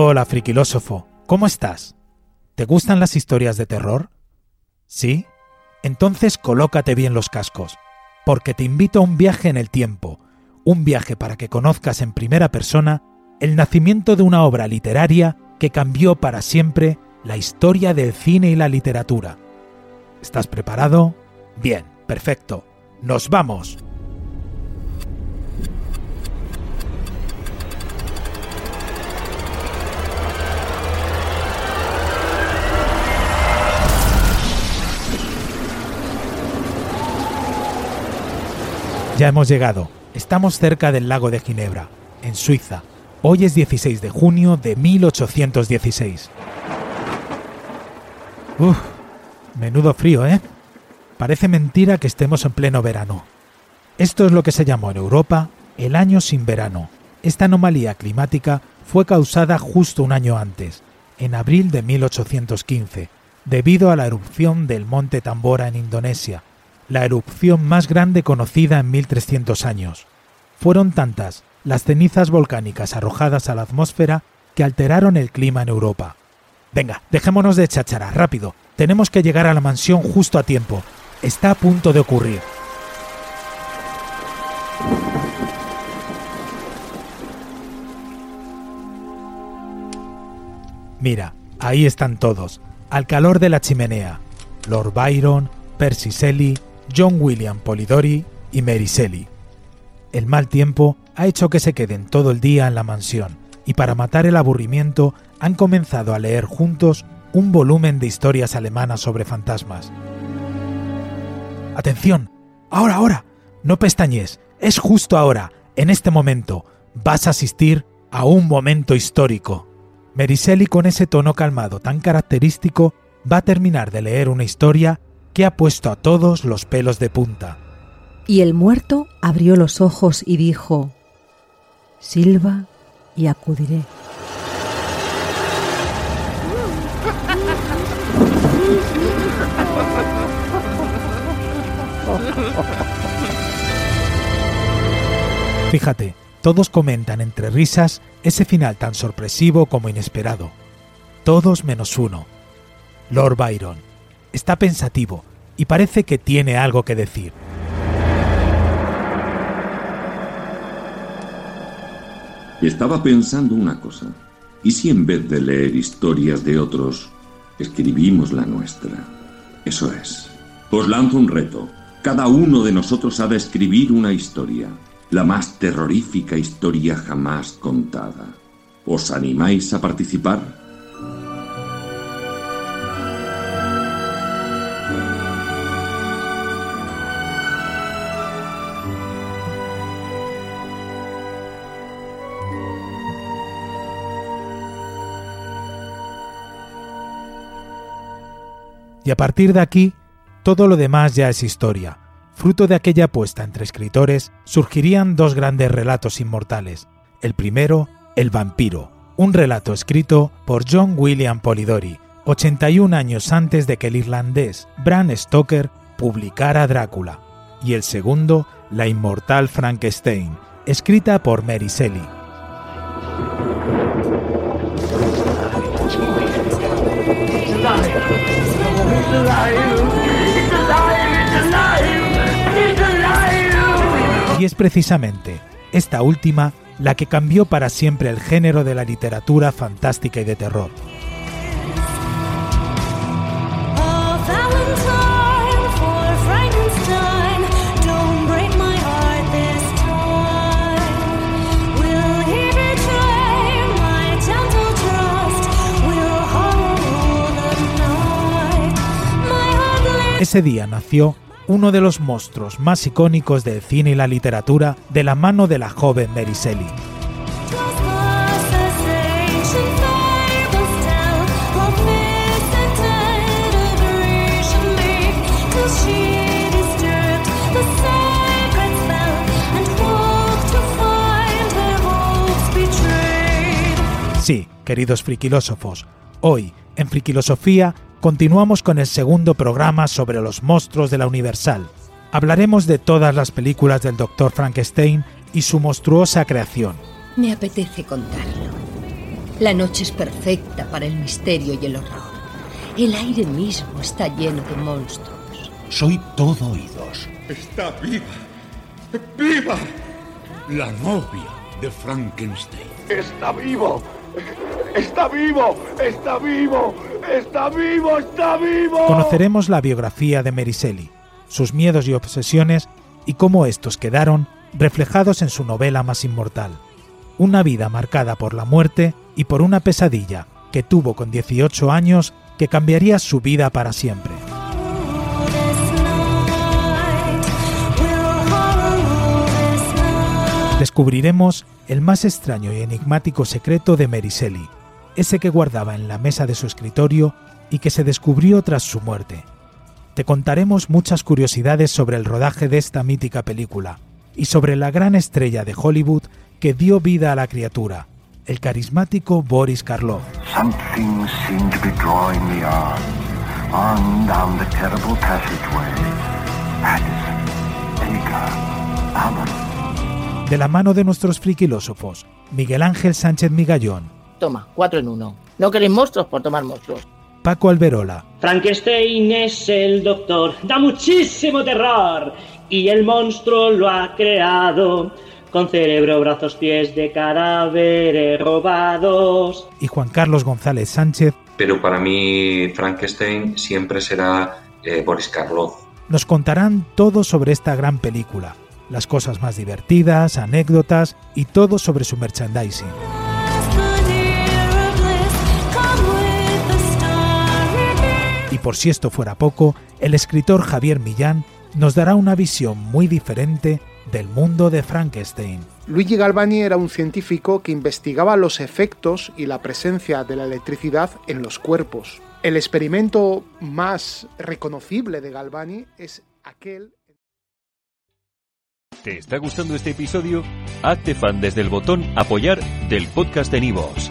Hola, friquilósofo. ¿Cómo estás? ¿Te gustan las historias de terror? ¿Sí? Entonces colócate bien los cascos, porque te invito a un viaje en el tiempo, un viaje para que conozcas en primera persona el nacimiento de una obra literaria que cambió para siempre la historia del cine y la literatura. ¿Estás preparado? Bien, perfecto. ¡Nos vamos! Ya hemos llegado. Estamos cerca del lago de Ginebra, en Suiza. Hoy es 16 de junio de 1816. Uf, menudo frío, ¿eh? Parece mentira que estemos en pleno verano. Esto es lo que se llamó en Europa el año sin verano. Esta anomalía climática fue causada justo un año antes, en abril de 1815, debido a la erupción del monte Tambora en Indonesia, la erupción más grande conocida en 1300 años. Fueron tantas las cenizas volcánicas arrojadas a la atmósfera que alteraron el clima en Europa. Venga, dejémonos de cháchara, rápido. Tenemos que llegar a la mansión justo a tiempo. Está a punto de ocurrir. Mira, ahí están todos, al calor de la chimenea. Lord Byron, Percy Shelley, John William Polidori y Mary Shelley. El mal tiempo ha hecho que se queden todo el día en la mansión y para matar el aburrimiento han comenzado a leer juntos un volumen de historias alemanas sobre fantasmas. ¡Atención! ¡Ahora, ahora! No pestañes, es justo ahora, en este momento. Vas a asistir a un momento histórico. Shelley con ese tono calmado tan característico va a terminar de leer una historia que ha puesto a todos los pelos de punta. Y el muerto abrió los ojos y dijo, Silva y acudiré. Fíjate, todos comentan entre risas ese final tan sorpresivo como inesperado. Todos menos uno. Lord Byron. Está pensativo y parece que tiene algo que decir. Estaba pensando una cosa. ¿Y si en vez de leer historias de otros, escribimos la nuestra? Eso es. Os lanzo un reto. Cada uno de nosotros ha de escribir una historia, la más terrorífica historia jamás contada. ¿Os animáis a participar? Y a partir de aquí, todo lo demás ya es historia. Fruto de aquella apuesta entre escritores, surgirían dos grandes relatos inmortales. El primero, El vampiro, un relato escrito por John William Polidori, 81 años antes de que el irlandés Bram Stoker publicara Drácula. Y el segundo, La inmortal Frankenstein, escrita por Mary Shelley. Y es precisamente esta última la que cambió para siempre el género de la literatura fantástica y de terror. Ese día nació uno de los monstruos más icónicos del cine y la literatura de la mano de la joven Mary Shelley. Sí, queridos friquilósofos, hoy, en Friquilosofía, continuamos con el segundo programa sobre los monstruos de la Universal. Hablaremos de todas las películas del Dr. Frankenstein y su monstruosa creación. Me apetece contarlo. La noche es perfecta para el misterio y el horror. El aire mismo está lleno de monstruos. Soy todo oídos. Está viva. ¡Viva! La novia de Frankenstein. Está vivo. ¡Está vivo! ¡Está vivo! ¡Está vivo! ¡Está vivo! Conoceremos la biografía de Mary Shelley, sus miedos y obsesiones y cómo estos quedaron reflejados en su novela más inmortal. Una vida marcada por la muerte y por una pesadilla que tuvo con 18 años que cambiaría su vida para siempre. Descubriremos el más extraño y enigmático secreto de Mary Shelley, ese que guardaba en la mesa de su escritorio y que se descubrió tras su muerte. Te contaremos muchas curiosidades sobre el rodaje de esta mítica película y sobre la gran estrella de Hollywood que dio vida a la criatura, el carismático Boris Karloff. De la mano de nuestros friquilósofos, Miguel Ángel Sánchez Migallón. Toma, cuatro en uno. ¿No queréis monstruos por tomar monstruos? Paco Alberola. Frankenstein es el doctor, da muchísimo terror. Y el monstruo lo ha creado con cerebro, brazos, pies de cadáveres robados. Y Juan Carlos González Sánchez. Pero para mí Frankenstein siempre será eh, Boris Karloff. Nos contarán todo sobre esta gran película, las cosas más divertidas, anécdotas y todo sobre su merchandising. Y por si esto fuera poco, el escritor Javier Millán nos dará una visión muy diferente del mundo de Frankenstein. Luigi Galvani era un científico que investigaba los efectos y la presencia de la electricidad en los cuerpos. El experimento más reconocible de Galvani es aquel ¿Te está gustando este episodio? Hazte fan desde el botón Apoyar del podcast de Nivos.